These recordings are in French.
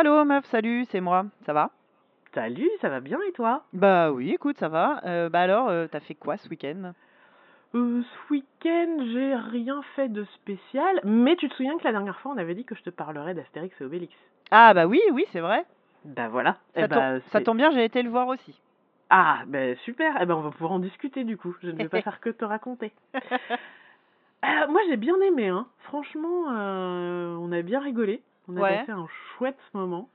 Allô meuf, salut, c'est moi, ça va? Salut, ça va bien et toi? Bah oui, écoute, ça va. Euh, bah alors, euh, t'as fait quoi ce week-end? Euh, ce week-end, j'ai rien fait de spécial, mais tu te souviens que la dernière fois, on avait dit que je te parlerais d'Astérix et Obélix? Ah bah oui, oui, c'est vrai. Bah voilà. Ça, Eh bah, ça c'est- tombe bien, j'ai été le voir aussi. Ah, bah super. Eh ben, on va pouvoir en discuter du coup. Je ne vais pas faire que te raconter. Euh, moi, j'ai bien aimé, hein. Franchement, euh, on a bien rigolé. On a Ouais. passé un chouette moment.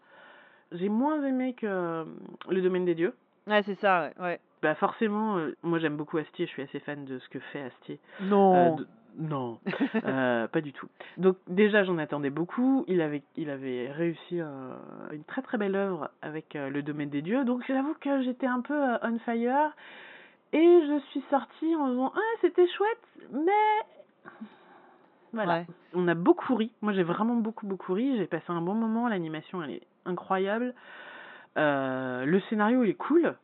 J'ai moins aimé que euh, Le Domaine des Dieux. Ouais, c'est ça, ouais. ouais. Bah forcément, euh, moi j'aime beaucoup Astier, je suis assez fan de ce que fait Astier. Euh, Non. de- Non, euh, pas du tout. Donc déjà j'en attendais beaucoup. Il avait, il avait réussi euh, une très très belle œuvre avec euh, Le Domaine des Dieux. Donc j'avoue que j'étais un peu euh, on fire. Et je suis sortie en disant ah c'était chouette, mais voilà. Ouais. On a beaucoup ri. Moi j'ai vraiment beaucoup beaucoup ri. J'ai passé un bon moment. L'animation elle est incroyable. Euh, le scénario il est cool.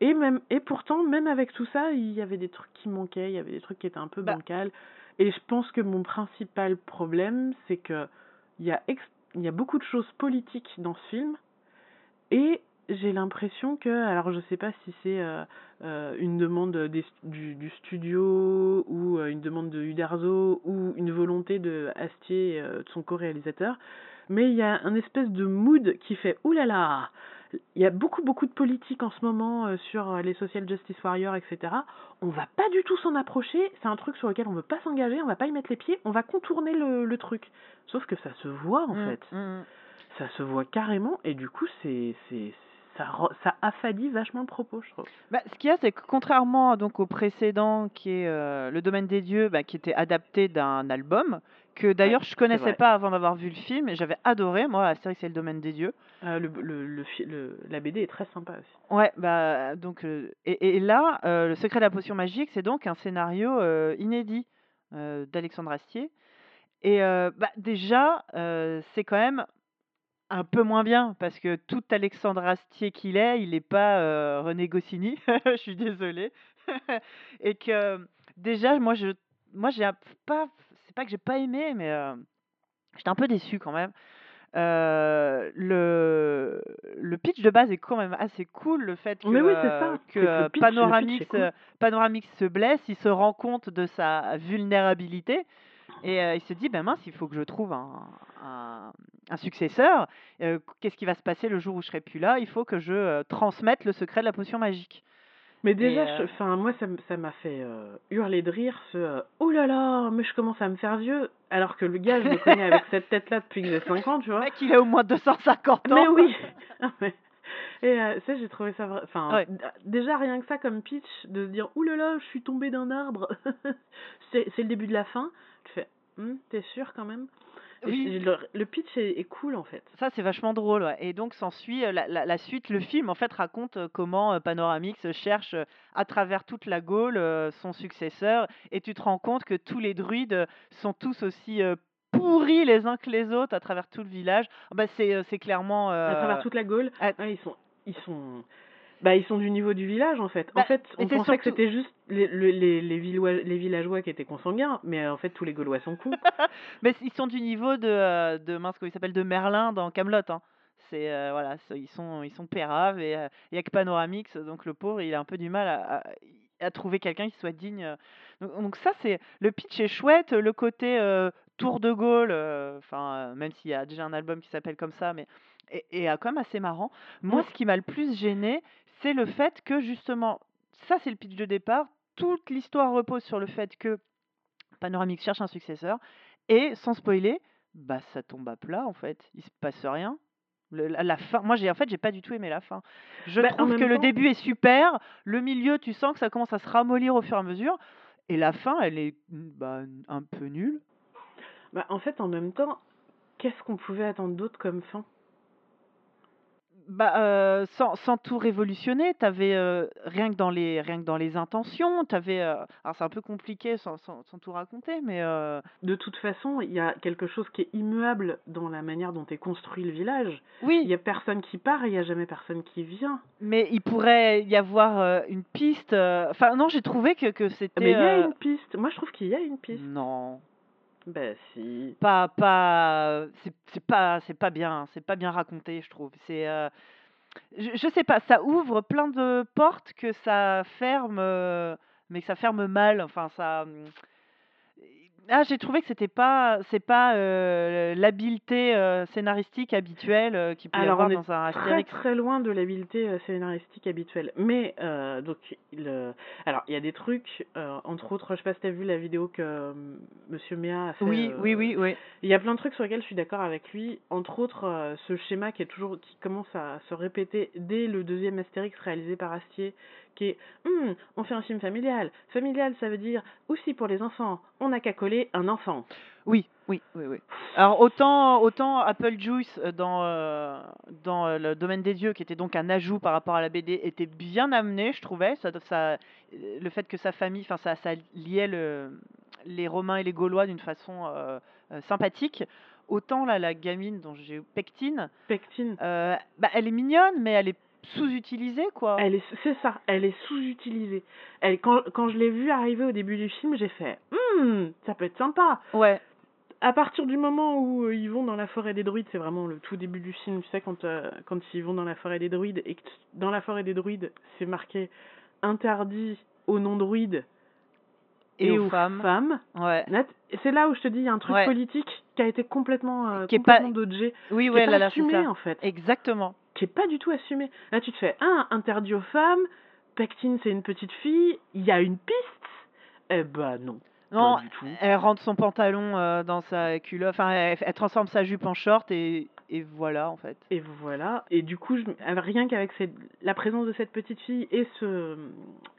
Et même et pourtant même avec tout ça il y avait des trucs qui manquaient. Il y avait des trucs qui étaient un peu Bah. bancals. Et je pense que mon principal problème c'est que il y a ex- il y a beaucoup de choses politiques dans ce film. Et j'ai l'impression que, alors je sais pas si c'est euh, euh, une demande des, du, du studio ou demande de Uderzo ou une volonté de Astier, euh, de son co-réalisateur, mais il y a un espèce de mood qui fait oulala, il y a beaucoup beaucoup de politique en ce moment euh, sur euh, les social justice warriors, etc. On va pas du tout s'en approcher, c'est un truc sur lequel on veut pas s'engager, on va pas y mettre les pieds, on va contourner le, le truc. Sauf que ça se voit en Mm, fait mm. ça se voit carrément et du coup c'est ça ça affadit vachement le propos je trouve Bah, ce qu'il y a, c'est que contrairement donc au précédent, qui est euh, Le Domaine des Dieux, bah, qui était adapté d'un album, que d'ailleurs je connaissais pas avant d'avoir vu le film, et j'avais adoré, moi, Astérix et le Domaine des Dieux. Euh, le, le, le, la BD est très sympa aussi Ouais, bah donc euh, et, et là, euh, le secret de la potion magique, c'est donc un scénario inédit d'Alexandre Astier. Et bah, déjà, c'est quand même un peu moins bien parce que tout Alexandre Astier qu'il est, il n'est pas euh, René Goscinny. Je suis désolée. et que déjà, moi, je, moi, j'ai un- pas, c'est pas que j'ai pas aimé, mais euh, j'étais un peu déçu quand même. Euh, le, le pitch de base est quand même assez cool, le fait que, Mais oui, c'est euh, ça, que c'est que le euh, pitch- le pitch Panoramix, est cool. euh, Panoramix se blesse, il se rend compte de sa vulnérabilité et euh, il se dit, ben mince, il faut que je trouve un, un, un successeur. Euh, Qu'est-ce qui va se passer le jour où je serai plus là? Il faut que je euh, transmette le secret de la potion magique. mais déjà je- enfin moi ça m'a fait hurler de rire ce oh là là mais je commence à me faire vieux alors que le gars je le connais avec cette tête là depuis que j'ai 5 ans tu vois mec, il a au moins 250 ans. mais oui et euh, ça j'ai trouvé ça vrai enfin Ouais. déjà rien que ça comme pitch de se dire là je suis tombé d'un arbre c'est le début de la fin tu fais Hum, t'es sûr quand même? Oui. le, le pitch est, est cool en fait Ça, c'est vachement drôle. ouais. Et donc, s'ensuit euh, la, la, la suite. Le film, en fait, raconte euh, comment euh, Panoramix cherche à travers toute la Gaule son successeur. Et tu te rends compte que tous les druides sont tous aussi pourris les uns que les autres à travers tout le village. Ah Bah, c'est euh, clairement. à travers toute la Gaule à- Ouais, ils sont ils sont bah ils sont du niveau du village en fait Bah, en fait mais on pensait que c'était juste les, les, les, les, villois- les villageois qui étaient consanguins mais euh, en fait tous les Gaulois sont cons Mais ils sont du niveau de, euh, de mince, comment il s'appelle, de Merlin dans Camelot. Hein. C'est euh, voilà, ils sont ils sont péraves et euh, il y a que Panoramix, donc le pauvre, il a un peu du mal à, à, à trouver quelqu'un qui soit digne. Donc, donc ça, c'est le pitch est chouette, le côté euh, Tour de Gaulle, enfin euh, même s'il y a déjà un album qui s'appelle comme ça, mais et, et euh, quand même assez marrant. Moi, ce qui m'a le plus gêné, c'est le fait que justement, ça c'est le pitch de départ. Toute l'histoire repose sur le fait que Panoramix cherche un successeur. Et sans spoiler, bah ça tombe à plat en fait. Il se passe rien. Le- la, la fin, moi j'ai en fait j'ai pas du tout aimé la fin. Je Bah, trouve que le début est super, le milieu tu sens que ça commence à se ramollir au fur et à mesure, et la fin elle est bah, un peu nulle. bah en fait en même temps qu'est-ce qu'on pouvait attendre d'autre comme fin? Bah euh, sans, sans tout révolutionner, t'avais euh, rien que dans les rien que dans les intentions, t'avais euh, alors c'est un peu compliqué sans, sans, sans tout raconter, mais euh, de toute façon il y a quelque chose qui est immuable dans la manière dont est construit le village oui. il y a personne qui part et il y a jamais personne qui vient Mais il pourrait y avoir une piste. Enfin, non, j'ai trouvé que, que mais c'était. il y a une piste moi je trouve qu'il y a une piste Non. Ben si. Pas pas, c'est pas c'est pas bien, c'est pas bien raconté, je trouve. C'est, heu, je je sais pas, ça ouvre plein de portes que ça ferme, heu, mais que ça ferme mal. Enfin ça, mmh, ah, j'ai trouvé que c'était pas c'est pas, heu, l'habileté, heu, scénaristique habituelle, heu, qu'il peut y Alors avoir on est dans un très, Astérix. très loin de l'habileté, heu, scénaristique habituelle. Mais donc le alors il y a des trucs, entre autres, je sais pas si tu as vu la vidéo que, monsieur Méa a fait, Oui, oui, oui, oui. il y a plein de trucs sur lesquels je suis d'accord avec lui. Entre autres, ce schéma qui est toujours qui commence à se répéter dès le deuxième Astérix réalisé par Astier, qui est: «Mmh, on fait un film familial. Familial, ça veut dire aussi pour les enfants. On n'a qu'à coller un enfant». Oui, oui, oui, oui. Alors autant autant Apple Juice, heu, dans, heu, dans, heu, Le Domaine des dieux, qui était donc un ajout par rapport à la BD, était bien amené, je trouvais. Ça ça, le fait que sa famille, enfin ça ça liait le les Romains et les Gaulois d'une façon, sympathique. Autant là, la gamine dont j'ai Pectine, Pectine. bah, elle est mignonne, mais elle est sous-utilisée, quoi. Elle est c'est ça, elle est sous-utilisée. Elle quand quand je l'ai vue arriver au début du film, j'ai fait: «Mmh, ça peut être sympa». Ouais. À partir du moment où, heu, ils vont dans la forêt des druides, c'est vraiment le tout début du film, tu sais quand, heu, quand ils vont dans la forêt des druides et que dans la forêt des druides, c'est marqué: «Interdit aux non-druides Et et aux aux femmes. femmes». Ouais. C'est là où je te dis, il y a un truc Ouais. politique qui a été complètement, heu, Qui est pas dodgé, oui, qui ouais, est là pas là, assumé en fait. Exactement. Qui est pas du tout assumé. Là tu te fais: «Ah, interdit aux femmes, Pectine c'est une petite fille, il y a une piste?» Eh bah non, Non, pas du tout. elle rentre son pantalon, heu, dans sa culotte, enfin elle elle transforme sa jupe en short et et voilà, en fait. Et voilà, et du coup, je rien qu'avec la présence de cette petite fille et ce,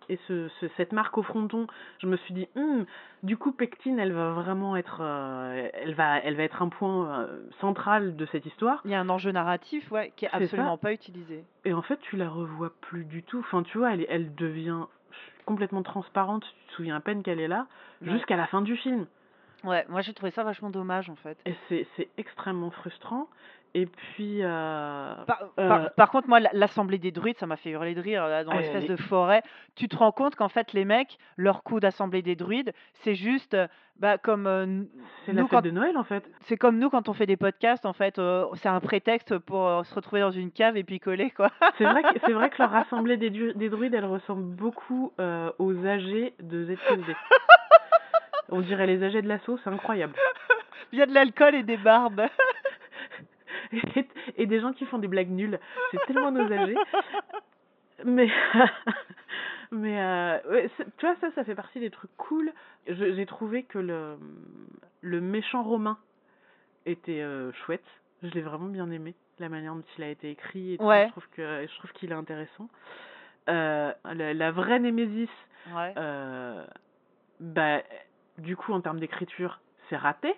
et ce ce cette marque au fronton, je me suis dit: «Mmh, du coup Pectine, elle va vraiment être, heu, elle va elle va être un point, heu, central de cette histoire». Il y a un enjeu narratif, ouais, qui est ça. absolument pas utilisé. Et en fait, tu la revois plus du tout. Enfin, tu vois, elle elle devient complètement transparente, tu te souviens à peine qu'elle est là, Ouais. jusqu'à la fin du film. Ouais, moi j'ai trouvé ça vachement dommage, en fait. Et c'est extrêmement frustrant et puis, Par heu par par contre, moi, l'a l'assemblée des druides, ça m'a fait hurler de rire, là, dans Elle l'espèce de forêt. Tu te rends compte qu'en fait, les mecs, leur coup d'assemblée des druides, c'est juste, bah, comme, heu, n C'est la fête quand de Noël, en fait. c'est comme nous quand on fait des podcasts, en fait, c'est un prétexte pour, se retrouver dans une cave et picoler, quoi. C'est vrai que c'est vrai que leur assemblée des druides, elle ressemble beaucoup, aux âgés de ZQSD. On dirait les âgés de l'assaut, c'est incroyable. Il y a de l'alcool et des barbes. Et des gens qui font des blagues nulles, c'est tellement nos âgés. Mais mais heu, ouais, tu vois, ça, ça fait partie des trucs cool. J'ai trouvé que le, le méchant romain était, heu, chouette. Je l'ai vraiment bien aimé, la manière dont il a été écrit et tout, Ouais. je trouve que je trouve qu'il est intéressant. Heu, la la vraie némésis, Ouais. bah, du coup, en termes d'écriture, c'est raté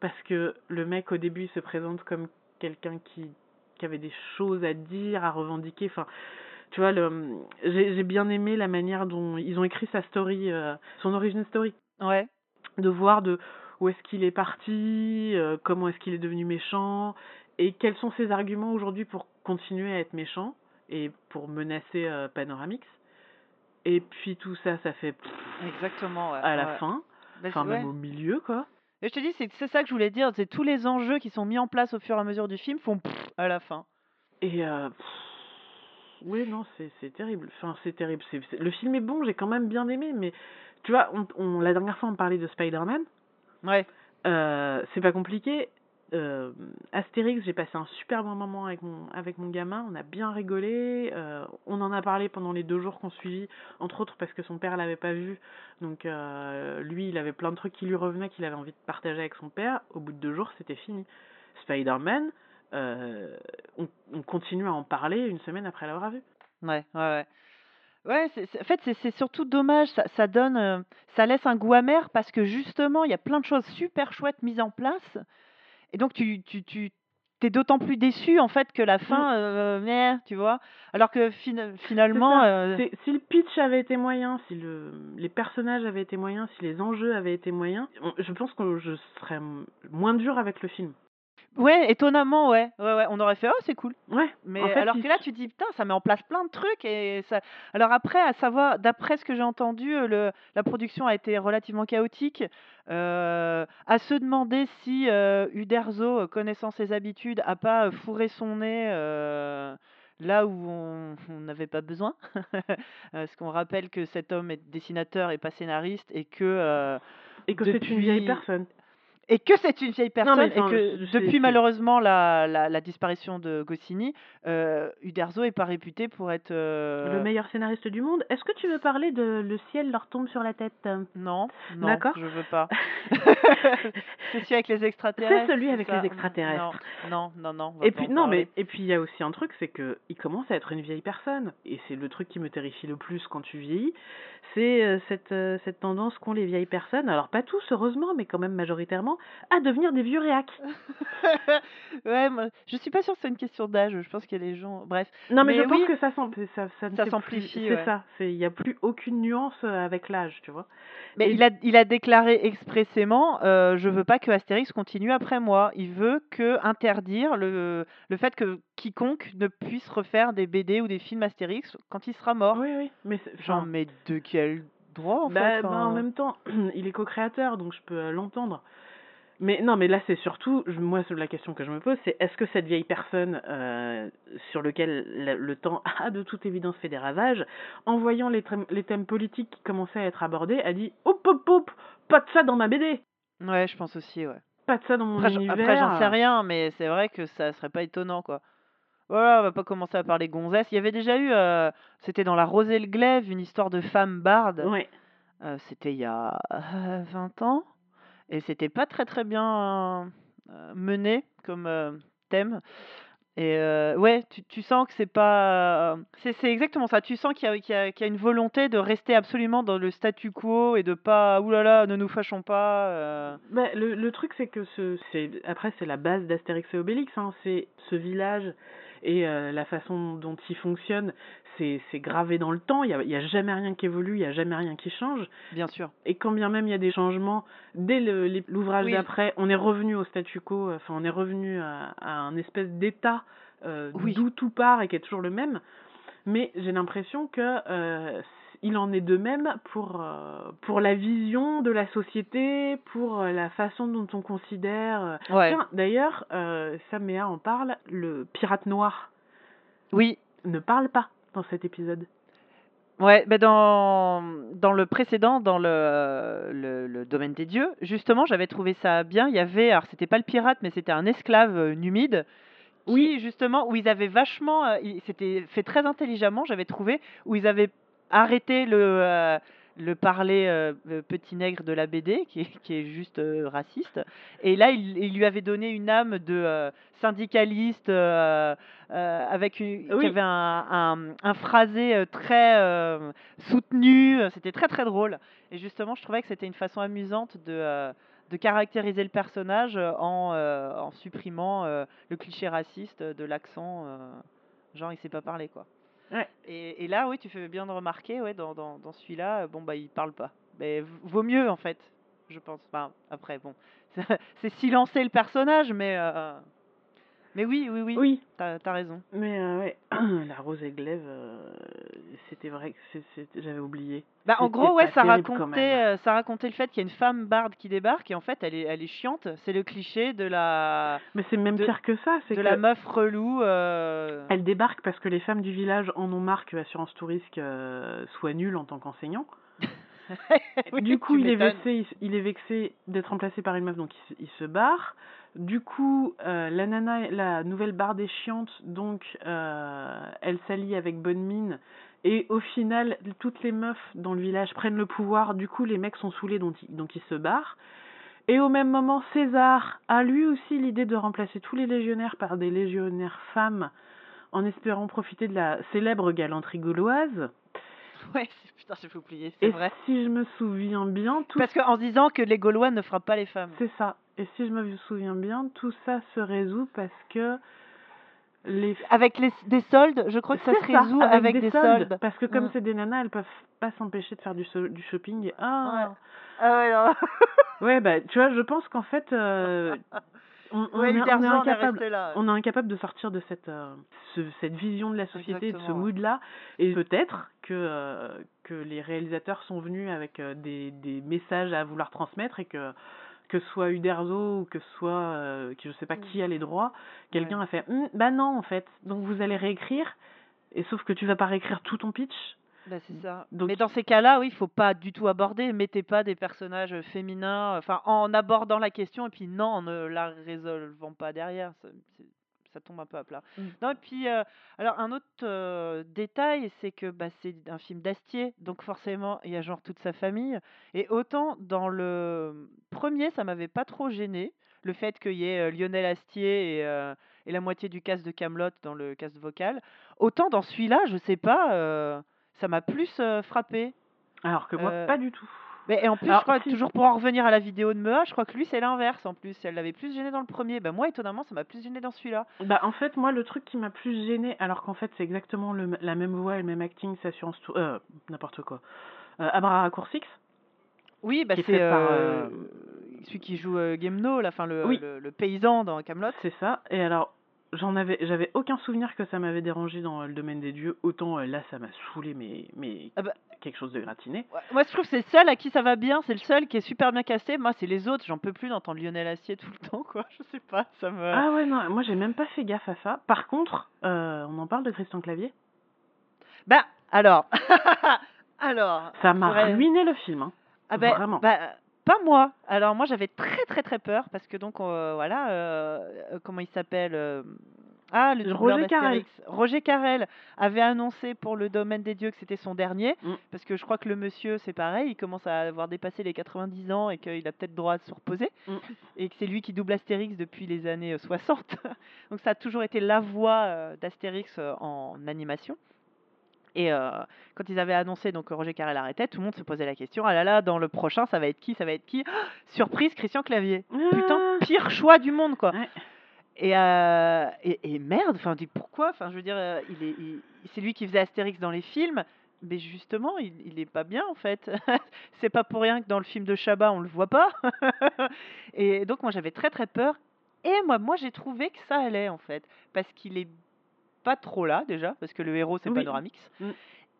parce que le mec, au début, il se présente comme quelqu'un qui qui avait des choses à dire, à revendiquer, enfin, tu vois, j'ai bien aimé la manière dont ils ont écrit sa story, heu, son origin story. Ouais. De voir de où est-ce qu'il est parti, heu, comment est-ce qu'il est devenu méchant et quels sont ses arguments aujourd'hui pour continuer à être méchant et pour menacer, heu, Panoramix. Et puis tout ça, ça fait Exactement, ouais, à la ouais. fin, Bah, enfin même ouais. au milieu, quoi. Et je te dis, c'est c'est ça que je voulais dire, c'est tous les enjeux qui sont mis en place au fur et à mesure du film font à la fin. Et heu, oui, non, c'est c'est terrible. Enfin, c'est terrible. C'est c'est le film est bon, j'ai quand même bien aimé, mais tu vois, on on la dernière fois, on parlait de Spider-Man. Ouais. Heu, c'est pas compliqué. Hem, Astérix, j'ai passé un super bon moment avec mon avec mon gamin, on a bien rigolé, heu, on en a parlé pendant les 2 jours qui ont suivi, entre autres parce que son père l'avait pas vu. Donc heu, lui, il avait plein de trucs qui lui revenaient, qu'il avait envie de partager avec son père. Au bout de 2 jours, c'était fini. Spider-Man, on on continue à en parler une semaine après l'avoir vu. Ouais, ouais, ouais. En fait, c'est surtout dommage, ça ça donne, ça laisse un goût amer parce que justement, il y a plein de choses super chouettes mises en place et donc tu tu tu tu es d'autant plus déçu, en fait, que la Mmh. fin, heu, tu vois? Alors que finalement, c'est si le pitch avait été moyen, si le les personnages avaient été moyens, si les enjeux avaient été moyens, on je pense que je serais moins dur avec le film. Ouais, étonnamment, ouais. Ouais, ouais, on aurait fait: «Oh, c'est cool». Ouais, en Mais fait, alors que là, tu dis: «Putain, ça met en place plein de trucs» et ça alors après, à savoir d'après ce que j'ai entendu, le la production a été relativement chaotique. À se demander si, Uderzo, heu, connaissant ses habitudes, a pas, fourré son nez, là où on n'avait pas besoin. Parce qu'on rappelle que cet homme est dessinateur et pas scénariste et que, et que c'est une vieille depuis personne. Et que c'est une vieille Non, mais personne et que depuis malheureusement la la la disparition de Goscinny, heu, Uderzo est pas réputé pour être, le heu meilleur scénariste du monde. Est-ce que tu veux parler de Le ciel leur tombe sur la tête? non, non, D'accord. je veux pas. C'est celui avec les extraterrestres, C'est celui avec les extraterrestres. non, non, non, Et puis non, parler. mais et puis il y a aussi un truc, c'est que il commence à être une vieille personne et c'est le truc qui me terrifie le plus quand tu vieillis, c'est, heu, cette, heu, cette tendance qu'ont les vieilles personnes, alors pas tous heureusement, mais quand même majoritairement, à devenir des vieux réacs. Ouais, moi, je suis pas sûre que c'est une question d'âge, je pense qu'il y a des gens bref. Non, mais, Mais je pense que ça s'am ça ça ça s'amplifie, c'est ouais. ça, il y a plus aucune nuance, heu, avec l'âge, tu vois? Mais Et il a il a déclaré expressément, heu: «Je veux pas que Astérix continue après moi». Il veut que interdire le le fait que quiconque ne puisse refaire des BD ou des films Astérix quand il sera mort. oui, oui, mais Genre, mais de quel droit, en fait? bah bah, en Enfin même temps, il est co-créateur, donc je peux, heu, l'entendre. Mais non, mais là, c'est surtout, moi, la question que je me pose, c'est est-ce que cette vieille personne euh, sur lequel le, le temps a de toute évidence fait des ravages, en voyant les, les thèmes politiques qui commençaient à être abordés, a dit hop hop hop, pas de ça dans ma BD, ouais, je pense aussi, ouais. pas de ça dans mon Après j'en univers. après j'en sais rien, mais c'est vrai que ça serait pas étonnant, quoi. Voilà, on va pas commencer à parler gonzesse. Il y avait déjà eu, heu, c'était dans La Rose et le Glaive, une histoire de femme barde. Ouais. Heu, c'était il y a, heu, 20 ans et c'était pas très, très bien, mené comme, thème et ouais, tu tu sens que c'est pas, c'est c'est exactement ça. Tu sens qu'il y a qu'il y a qu'il y a une volonté de rester absolument dans le statu quo et de pas: «Ouh là là, ne nous fâchons pas», heu Bah, le, le truc, c'est que ce, c'est, après, c'est la base d'Astérix et Obélix, hein, c'est ce village et euh, la façon dont il fonctionne, c'est, gravé dans le temps, il n'y a, il y a jamais rien qui évolue, il n'y a jamais rien qui change. bien sûr. Et quand bien même il y a des changements, dès le- l'ouvrage Oui. d'après, on est revenu au statu quo, enfin, on est revenu à, à un espèce d'état euh, Oui. d'où tout part et qui est toujours le même. Mais j'ai l'impression que euh, il en est de même pour euh, pour la vision de la société, pour euh, la façon dont on considère. euh, Ouais. Tiens, d'ailleurs, euh, Saméa en parle. Le pirate noir Oui. ne parle pas dans cet épisode. Ouais, bah, dans dans le précédent, dans le le le domaine des dieux, justement, j'avais trouvé ça bien. Il y avait alors c'était pas le pirate, mais c'était un esclave, numide qui Oui. justement où ils avaient vachement, c'était fait très intelligemment, j'avais trouvé, où ils avaient arrêté le, heu, le parler, heu, heu, petit nègre de la BD qui est qui est juste, raciste. Et là, ils lui avaient donné une âme de, syndicaliste, avec une qui avait un un un phrasé, très, soutenu, c'était très, très drôle. Et justement, je trouvais que c'était une façon amusante de, de caractériser le personnage, en, en supprimant, le cliché raciste de l'accent, genre il sait pas parler, quoi. Et là, oui, tu fais bien de remarquer, ouais, dans dans dans celui-là, heu, bon, bah, parle pas. Mais vaut mieux, en fait, je pense. Après, bon, c'est silencer le personnage, mais heu, mais oui, oui, oui, Oui. tu as raison. Mais euh, ouais, la rose et glaive, euh, c'était vrai que j'avais oublié. Bah, en gros, ouais, ça racontait, heu, ça racontait le fait qu'il y a une femme barde qui débarque et en fait, elle est elle est chiante. C'est le cliché de la Mais c'est même de pire que ça, c'est de que la meuf relou, heu elle débarque parce que les femmes du village en ont marre que l'assurance touriste euh, soit nulle en tant qu'enseignant. Oui, du coup, il est, vexé, il, est vexé d'être remplacé par une meuf, donc il se barre. Du coup, euh, la nana, la nouvelle barde est chiante, donc euh, elle s'allie avec bonne mine. Et au final, toutes les meufs dans le village prennent le pouvoir. Du coup, les mecs sont saoulés, donc ils, donc ils se barrent. Et au même moment, César a lui aussi l'idée de remplacer tous les légionnaires par des légionnaires femmes, en espérant profiter de la célèbre galanterie gauloise. Ouais, putain, j'ai oublier, c'est Et vrai. si je me souviens bien, tout Parce qu'en disant que les Gaulois ne frappent pas les femmes. C'est ça. Et si je me souviens bien, tout ça se résout parce que les Avec les, des soldes, je crois que ça se ça, résout avec, des, soldes. Parce que comme Mm. c'est des nanas, elles peuvent pas s'empêcher de faire du, so- du shopping. Ah. Ah ouais, non. Ouais, bah tu vois, je pense qu'en fait, euh, on, on Ouais, est, on incapable. On est incapable de sortir de cette, euh, ce- cette vision de la société, de ce ouais. mood-là. Et peut-être que, euh, que les réalisateurs sont venus avec des, des messages à vouloir transmettre et que que ce soit Uderzo ou que ce soit euh, que je sais pas qui a les droits, quelqu'un a fait Hum, bah non en fait, donc vous allez réécrire et sauf que tu vas pas réécrire tout ton pitch. Bah, c'est ça. Donc- Mais dans ces cas-là, oui, il faut pas du tout aborder. Mettez pas des personnages féminins, enfin, en abordant la question et puis non, en ne la résolvant pas derrière. C'est- ça tombe un peu à plat. Mm. Non, et puis, euh, alors, un autre euh, détail, c'est que bah, c'est un film d'Astier, donc forcément, il y a genre toute sa famille. Et autant dans le premier, ça m'avait pas trop gêné, le fait qu'il y ait euh, Lionel Astier et, euh, et la moitié du cast de Camelot dans le cast vocal. Autant dans celui-là, je sais pas, ça m'a plus frappé. Alors que moi pas du tout. Mais et en plus, Alors, je crois, si. toujours pour en revenir à la vidéo de Mea, je crois que lui c'est l'inverse en plus. Elle l'avait plus gêné dans le premier. Ben moi, étonnamment, ça m'a plus gêné dans celui-là. Bah en fait moi le truc qui m'a plus gêné alors qu'en fait c'est exactement le, la même voix et le même acting c'est Assurance Tour euh n'importe quoi. Euh, Abra Coursix. Oui, bah c'est euh, euh, celui qui joue euh, Gemno, là, enfin le, Oui. le, le paysan dans Camelot. C'est ça. Et alors, j'en avais, j'avais aucun souvenir que ça m'avait dérangé dans euh, le domaine des dieux. Autant euh, là, ça m'a saoulé, mais, mais Ah bah. quelque chose de gratiné. Moi, je trouve que c'est le seul à qui ça va bien. C'est le seul qui est super bien cassé. Moi, c'est les autres. J'en peux plus d'entendre Lionel Assier tout le temps, quoi. Je sais pas, ça me. Ah ouais, non, moi j'ai même pas fait gaffe à ça. Par contre, euh, on en parle de Christian Clavier? Bah, alors. alors. Ça m'a ruiné le film. Hein. Ah ben, Vraiment. bah, pas moi. Alors moi j'avais très très très peur parce que donc euh, voilà euh, euh, comment il s'appelle euh, ah le doubleur Roger Carrel. d'Astérix. Roger Carrel avait annoncé pour le domaine des dieux que c'était son dernier Mm. parce que je crois que le monsieur c'est pareil il commence à avoir dépassé les 90 ans et qu'il a peut-être droit de se reposer Mm. et que c'est lui qui double Astérix depuis les années euh, 60 donc ça a toujours été la voix euh, d'Astérix euh, en animation et euh, quand ils avaient annoncé donc que Roger Carrel arrêtait, tout le monde se posait la question ah là là, dans le prochain, ça va être qui Ça va être qui? Ah, Surprise, Christian Clavier. Putain, Ah. pire choix du monde quoi. Ouais. Et, euh, et, et merde, enfin, pourquoi? Enfin, je veux dire, euh, il est, il- c'est lui qui faisait Astérix dans les films, mais justement, il, il est pas bien en fait. c'est pas pour rien que dans le film de Chabat, on le voit pas. et donc, moi, j'avais très très peur. Et moi, moi, j'ai trouvé que ça allait en fait, parce qu'il est pas trop là déjà, parce que le héros c'est Oui. Panoramix, Mm.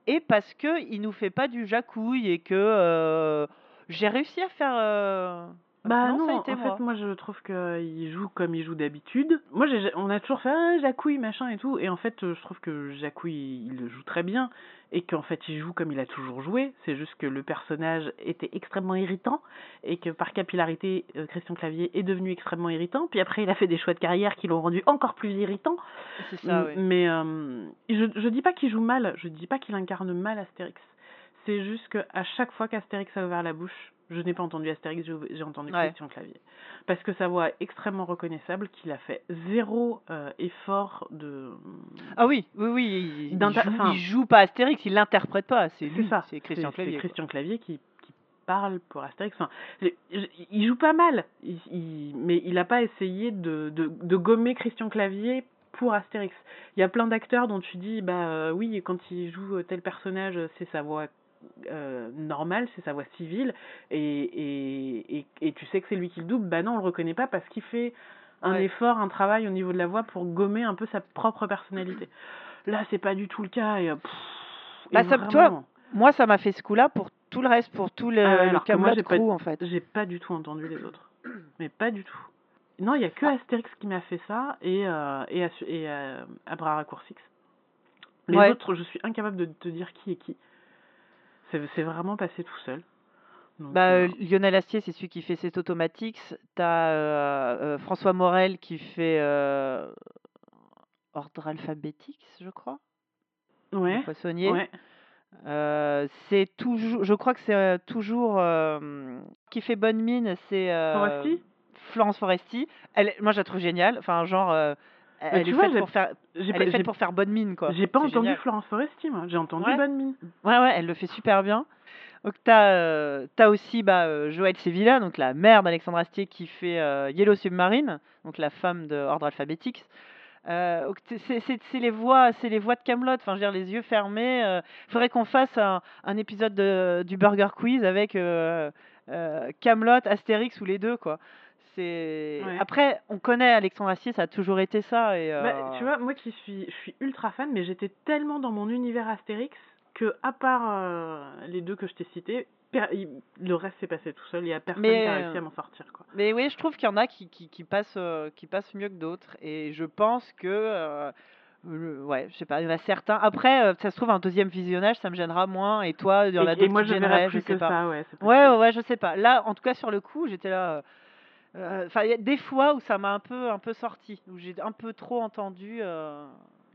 et parce que il nous fait pas du jacouille et que euh, j'ai réussi à faire. Bah non, non, ça a en moi. fait, moi je trouve qu'il joue comme il joue d'habitude. Moi, j'ai, on a toujours fait ah, Jacouille, machin et tout. Et en fait, euh, je trouve que Jacouille, il le joue très bien. Et qu'en fait, il joue comme il a toujours joué. C'est juste que le personnage était extrêmement irritant. Et que par capillarité, euh, Christian Clavier est devenu extrêmement irritant. Puis après, il a fait des choix de carrière qui l'ont rendu encore plus irritant. C'est ça, oui. Mais euh, je, je dis pas qu'il joue mal. Je dis pas qu'il incarne mal Astérix. C'est juste que à chaque fois qu'Astérix a ouvert la bouche, je n'ai pas entendu Astérix, j'ai entendu Ouais. Christian Clavier. Parce que sa voix est extrêmement reconnaissable, qu'il a fait zéro euh, effort de... Ah oui, oui, oui, il, il joue, enfin- il joue pas Astérix, il l'interprète pas, c'est C'est lui, c'est Christian c'est Clavier. quoi. Christian Clavier qui, qui parle pour Astérix. Enfin, il joue pas mal, il- mais il n'a pas essayé de, de, de gommer Christian Clavier pour Astérix. Il y a plein d'acteurs dont tu dis, bah euh, oui, quand il joue tel personnage, c'est sa voix euh, normale, c'est sa voix civile, et, et, et, et tu sais que c'est lui qui le double. Bah non, on le reconnaît pas parce qu'il fait un Ouais. effort, un travail au niveau de la voix pour gommer un peu sa propre personnalité. Là, c'est pas du tout le cas. Et, euh, pff, et Bah, ça- toi, Moi, ça m'a fait ce coup-là pour tout le reste, pour tout le, Ah le Camelot j'ai pas- crew, en fait. j'ai pas du tout entendu les autres. Mais pas du tout. Non, il y a que Astérix qui m'a fait ça et, euh, et, et euh. Les Ouais. autres, je suis incapable de te dire qui est qui. C'est c'est vraiment passé tout seul. Donc, Bah, euh, euh, Lionel Astier, c'est celui qui fait cet Automatics. T'as euh, euh, François Morel qui fait Ordre alphabétique, je crois. le ouais, poissonnier. ouais. Euh, c'est toujours, je crois que c'est toujours euh, qui fait bonne mine, c'est euh, Foresti? Florence Foresti. Elle, moi, je la trouve géniale. Enfin, genre, elle, tu est vois, faite pour faire, J'ai elle pas, est faite j'ai- pour faire bonne mine, quoi. j'ai pas entendu génial. Florence Foresti, moi. J'ai entendu Ouais. Bonne Mine. Ouais, ouais, elle le fait super bien. Donc t'as euh, aussi bah, euh, Joël Sevilla, donc la mère d'Alexandre Astier qui fait euh, Yellow Submarine, donc la femme de Ordre Alphabétique. Euh, c'est les voix, c'est les voix de Camelot. Enfin, je veux dire, les yeux fermés. Il faudrait qu'on fasse un, un épisode de, du Burger Quiz avec euh, euh, Camelot, Astérix ou les deux, quoi. C'est Ouais. après on connaît Alexandre Astier, ça a toujours été ça et Bah, tu vois, moi qui suis, je suis ultra fan, mais j'étais tellement dans mon univers Astérix que, à part euh, les deux que je t'ai cités, le reste s'est passé tout seul. Il y a personne qui a réussi heu à m'en sortir, quoi. mais oui, je trouve qu'il y en a qui qui qui passent, heu, qui passent mieux que d'autres et je pense que, le ouais, je sais pas, il y en a certains après, ça se trouve un deuxième visionnage, ça me gênera moins et toi, il y en a d'autres qui gêneraient, je sais pas. ça, ouais, Ouais, ouais, je sais pas. Là, en tout cas sur le coup, j'étais là, enfin, il y a des fois où ça m'a un peu un peu sorti, où j'ai un peu trop entendu, heu,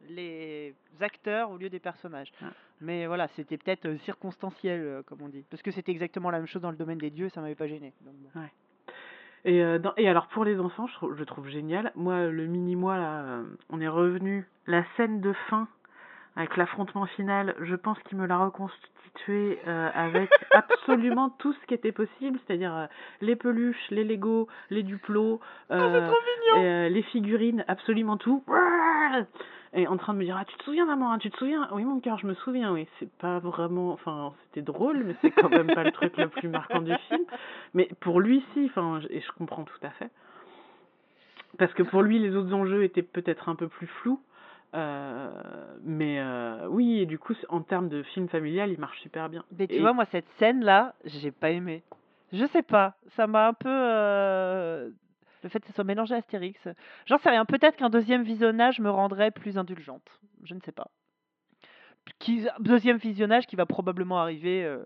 les acteurs au lieu des personnages. Ouais. Mais voilà, c'était peut-être, heu, circonstanciel, comme on dit. Parce que c'était exactement la même chose dans le domaine des dieux, ça m'avait pas gêné. donc bon. Ouais. Et, euh, dans- et alors pour les enfants, je trouve, je trouve génial. Moi, le mini-moi, euh, on est revenu. La scène de fin avec l'affrontement final, je pense qu'il me l'a reconstitué euh, avec absolument tout ce qui était possible, c'est-à-dire euh, les peluches, les Lego, les duplos, c'est euh, et, euh, les figurines, absolument tout. Et en train de me dire, ah, tu te souviens maman, hein, tu te souviens? Oui, mon cœur, je me souviens, oui. C'est pas vraiment, enfin, c'était drôle, mais c'est quand même pas le truc le plus marquant du film. Mais pour lui, si, enfin, et je comprends tout à fait. Parce que pour lui, les autres enjeux étaient peut-être un peu plus flous. Euh, mais euh, oui, et du coup, en termes de film familial, il marche super bien. Mais tu Et- vois, moi, cette scène-là, j'ai pas aimé. Je sais pas, ça m'a un peu. euh, Le fait que ça soit mélangé à Astérix. J'en sais rien, peut-être qu'un deuxième visionnage me rendrait plus indulgente. Je ne sais pas. Qui... Deuxième visionnage qui va probablement arriver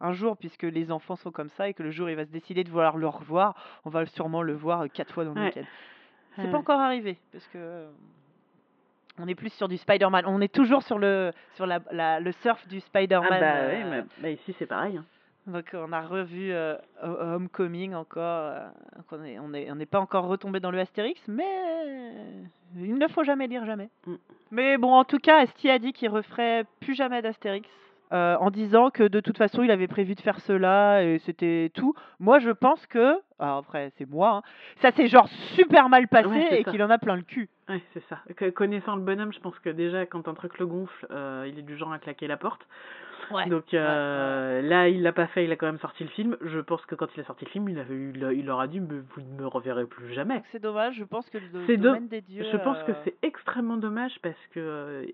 un jour, puisque les enfants sont comme ça et que le jour il va se décider de vouloir le revoir, on va sûrement le voir quatre fois dans le Ouais. week-end. C'est Ouais. pas encore arrivé, parce que. Euh, On est plus sur du Spider-Man. On est toujours sur le sur la, la- le surf du Ah Spider-Man. bah euh, oui, mais bah ici c'est pareil. hein. donc on a revu euh, Ho- Homecoming encore. euh, on est on est on n'est pas encore retombé dans le Astérix, mais il ne faut jamais dire jamais. Mm. Mais bon, en tout cas, Esti a dit qu'il referait plus jamais d'Astérix. Euh, en disant que de toute façon il avait prévu de faire cela et c'était tout. Moi je pense que, alors après c'est moi, hein, ça s'est genre super mal passé Ouais, et qu'il en a plein le cul. Ouais, c'est ça. Que- connaissant le bonhomme, je pense que déjà quand un truc le gonfle, euh, il est du genre à claquer la porte. Ouais. Donc euh, là, il l'a pas fait, il a quand même sorti le film. Je pense que quand il a sorti le film, il, avait eu, il, il leur a dit mais vous ne me reverrez plus jamais. C'est dommage, je pense que le C'est do- domaine des dieux. Je pense que c'est extrêmement dommage parce que, euh,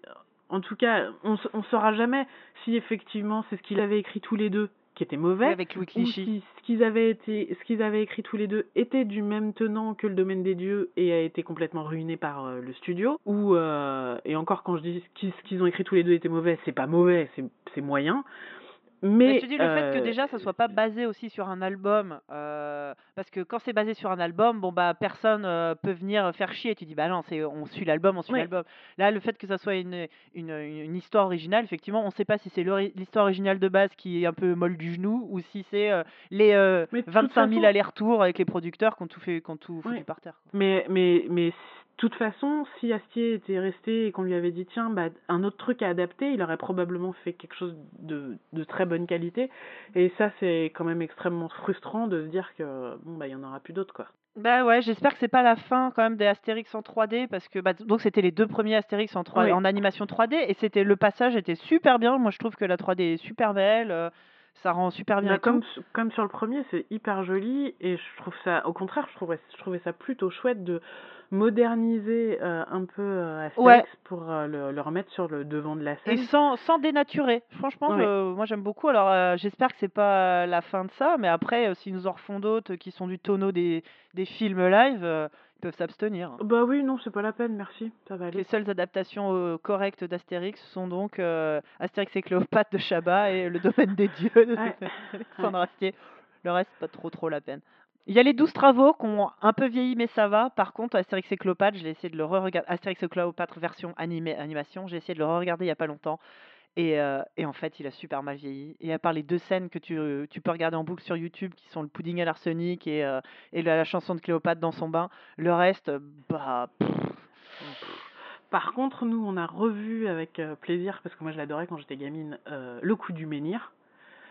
en tout cas, on, on saura jamais si effectivement c'est ce qu'il avait écrit tous les deux qui était mauvais. avec Louis ou si ce qu'ils avaient été ce qu'ils avaient écrit tous les deux était du même tenant que le domaine des dieux et a été complètement ruiné par euh, le studio ou euh, et encore quand je dis ce qu'ils- qu'ils ont écrit tous les deux était mauvais c'est pas mauvais c'est moyen Mais mais je dis le fait que euh, déjà ça soit pas basé aussi sur un album, euh, parce que quand c'est basé sur un album, bon bah personne euh, peut venir faire chier. Tu dis bah non, c'est on suit l'album, on suit l'album. Là, le fait que ça soit une, une, une- histoire originale, effectivement, on sait pas si c'est l'histoire originale de base qui est un peu molle du genou ou si c'est euh, les euh, Mais de toute 25 000 façon- allers-retours avec les producteurs qui ont tout fait, qui ont tout foutu par terre. quoi. Mais, mais, toute façon, si Astier était resté et qu'on lui avait dit, tiens, bah, un autre truc à adapter, il aurait probablement fait quelque chose de, de très bonne qualité. Et ça, c'est quand même extrêmement frustrant de se dire que, bon, bah, il y en aura plus d'autres, quoi. Bah ouais, j'espère que c'est pas la fin quand même des Astérix en 3D parce que bah, donc c'était les deux premiers Astérix en 3 Oui. en animation 3D et c'était le passage était super bien. Moi je trouve que la 3D est super belle, euh, ça rend super bien. Et comme, comme sur le premier, c'est hyper joli et je trouve ça, au contraire, je trouvais, je trouvais ça plutôt chouette de moderniser euh, un peu euh, Astérix Ouais. pour euh, le, le remettre sur le devant de la Et scène. sans, sans dénaturer. Franchement, Ouais. moi j'aime beaucoup. Alors euh, j'espère que c'est pas la fin de ça, mais après s'ils nous en refont d'autres qui sont du tonneau des, des films live, ils peuvent s'abstenir. hein. Bah oui, non, c'est pas la peine, merci, ça va aller. Les seules adaptations euh, correctes d'Astérix sont donc euh, Astérix et Cléopâtre de Chabat et Le Domaine des Dieux de Ouais. Alexandre Astier. Le reste, pas trop trop la peine. Il y a les 12 travaux qui ont un peu vieilli, mais ça va. Par contre, Astérix et Cléopâtre, j'ai essayé de le re-regarder. Astérix et Cléopâtre version animée, animation, j'ai essayé de le re-regarder il y a pas longtemps. Et, euh, et en fait, il a super mal vieilli. Et à part les deux scènes que tu, tu peux regarder en boucle sur YouTube, qui sont le pudding à l'arsenic et, euh, et la, la chanson de Cléopâtre dans son bain, le reste, bah. pff, Par contre, nous, on a revu avec plaisir, parce que moi je l'adorais quand j'étais gamine, euh, Le coup du menhir.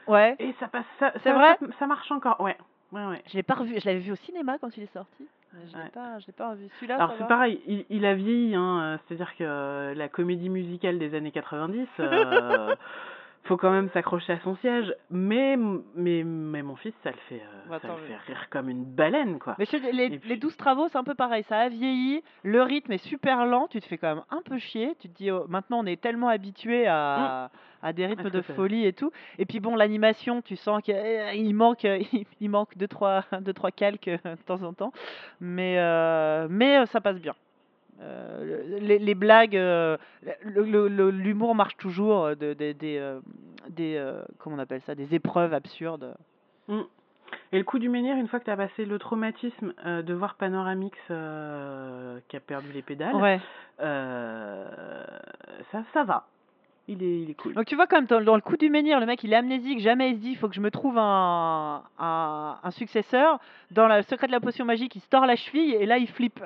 Ouais. Et ça passe, ça, C'est ça- vrai? ça, ça marche encore, ouais. Ouais, ouais. Je l'ai pas revu. Je l'avais vu au cinéma quand il est sorti. Je l'ai Ouais. pas, pas revu. Celui-là, Alors c'est pareil, il, il a vieilli, hein, euh, c'est-à-dire que euh, la comédie musicale des années 90, euh, faut quand même s'accrocher à son siège. Mais, mais, mais mon fils, ça le fait, euh, Bah, ça le fait rire comme une baleine, quoi. Mais les, Et les puis- 12 travaux, c'est un peu pareil. Ça a vieilli, le rythme est super lent, tu te fais quand même un peu chier. Tu te dis, oh, maintenant on est tellement habitué à, à des rythmes de folie et tout. Et puis bon, l'animation, tu sens qu'il il manque, il, il manque deux trois, deux, trois calques euh, de temps en temps. Mais, euh, mais euh, ça passe bien. Euh, le- les, les blagues, euh, l'humour marche toujours, euh, de- de- des, euh, des, comment on appelle ça, des épreuves absurdes. Mm. Et le coup du menhir, une fois que tu as passé le traumatisme de voir Panoramix qui a perdu les pédales, Ouais. ça, ça va. Il est, il est cool. Donc tu vois quand même dans, dans le coup du menhir, le mec il est amnésique, jamais il se dit il faut que je me trouve un, un, un successeur. Dans le secret de la potion magique, il se tord la cheville et là il flippe.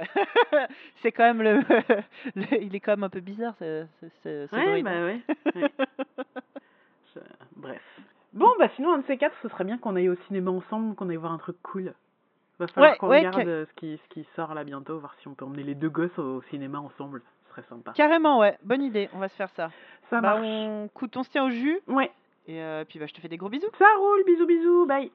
c'est quand même le, le- il est quand même un peu bizarre ce, ce, ce- Ouais, bah ouais. ouais. Je- Bref. Bon, bah sinon, un de ces quatre, ce serait bien qu'on aille au cinéma ensemble, qu'on aille voir un truc cool. Va falloir Ouais, qu'on regarde euh, ce qui, ce qui sort là bientôt, voir si on peut emmener les deux gosses au, au cinéma ensemble sympa. Carrément, ouais. Bonne idée. On va se faire ça. Ça bah, marche. On... Coute, on se tient au jus. Ouais. Et euh, puis, bah, je te fais des gros bisous. Ça roule. Bisous, bisous. Bye.